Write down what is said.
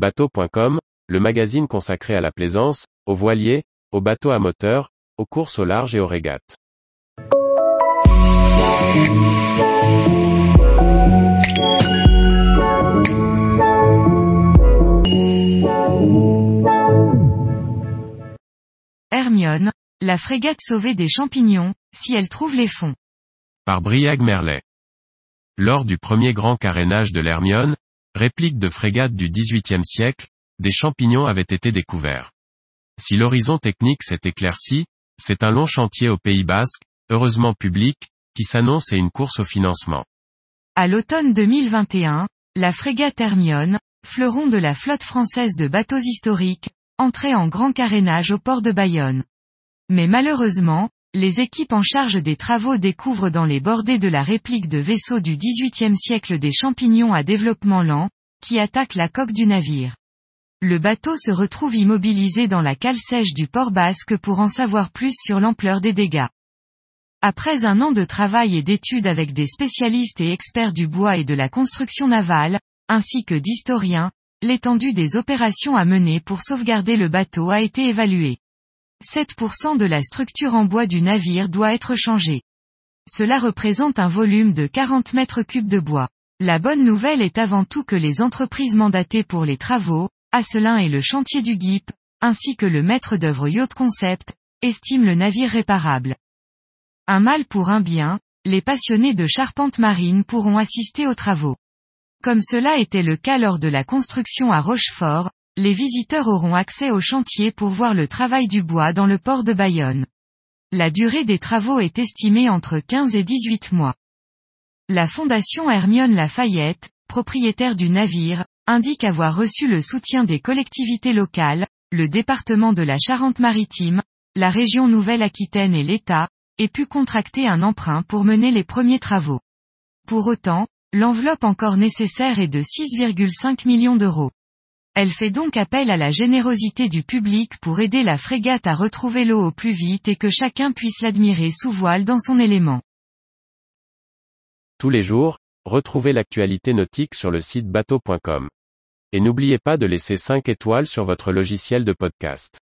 Bateau.com, le magazine consacré à la plaisance, aux voiliers, aux bateaux à moteur, aux courses au large et aux régates. Hermione, la frégate sauvée des champignons, si elle trouve les fonds. Par Briag Merlet. Lors du premier grand carénage de l'Hermione, réplique de frégate du XVIIIe siècle, des champignons avaient été découverts. Si l'horizon technique s'est éclairci, c'est un long chantier au Pays Basque, heureusement public, qui s'annonce et une course au financement. À l'automne 2021, la frégate Hermione, fleuron de la flotte française de bateaux historiques, entrait en grand carénage au port de Bayonne. Mais malheureusement, les équipes en charge des travaux découvrent dans les bordées de la réplique de vaisseaux du XVIIIe siècle des champignons à développement lent, qui attaquent la coque du navire. Le bateau se retrouve immobilisé dans la cale sèche du port basque pour en savoir plus sur l'ampleur des dégâts. Après un an de travail et d'études avec des spécialistes et experts du bois et de la construction navale, ainsi que d'historiens, l'étendue des opérations à mener pour sauvegarder le bateau a été évaluée. 7% de la structure en bois du navire doit être changée. Cela représente un volume de 40 mètres cubes de bois. La bonne nouvelle est avant tout que les entreprises mandatées pour les travaux, Asselin et le chantier du GIP, ainsi que le maître d'œuvre Yacht Concept, estiment le navire réparable. Un mal pour un bien, les passionnés de charpente marine pourront assister aux travaux. Comme cela était le cas lors de la construction à Rochefort, les visiteurs auront accès au chantier pour voir le travail du bois dans le port de Bayonne. La durée des travaux est estimée entre 15 et 18 mois. La fondation Hermione Lafayette, propriétaire du navire, indique avoir reçu le soutien des collectivités locales, le département de la Charente-Maritime, la région Nouvelle-Aquitaine et l'État, et pu contracter un emprunt pour mener les premiers travaux. Pour autant, l'enveloppe encore nécessaire est de 6,5 millions d'euros. Elle fait donc appel à la générosité du public pour aider la frégate à retrouver l'eau au plus vite et que chacun puisse l'admirer sous voile dans son élément. Tous les jours, retrouvez l'actualité nautique sur le site bateau.com. Et n'oubliez pas de laisser 5 étoiles sur votre logiciel de podcast.